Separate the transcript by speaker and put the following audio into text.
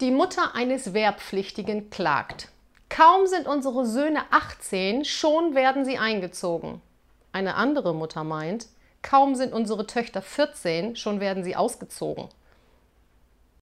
Speaker 1: Die Mutter eines Wehrpflichtigen klagt. Kaum sind unsere Söhne 18, schon werden sie eingezogen. Eine andere Mutter meint, kaum sind unsere Töchter 14, schon werden sie ausgezogen.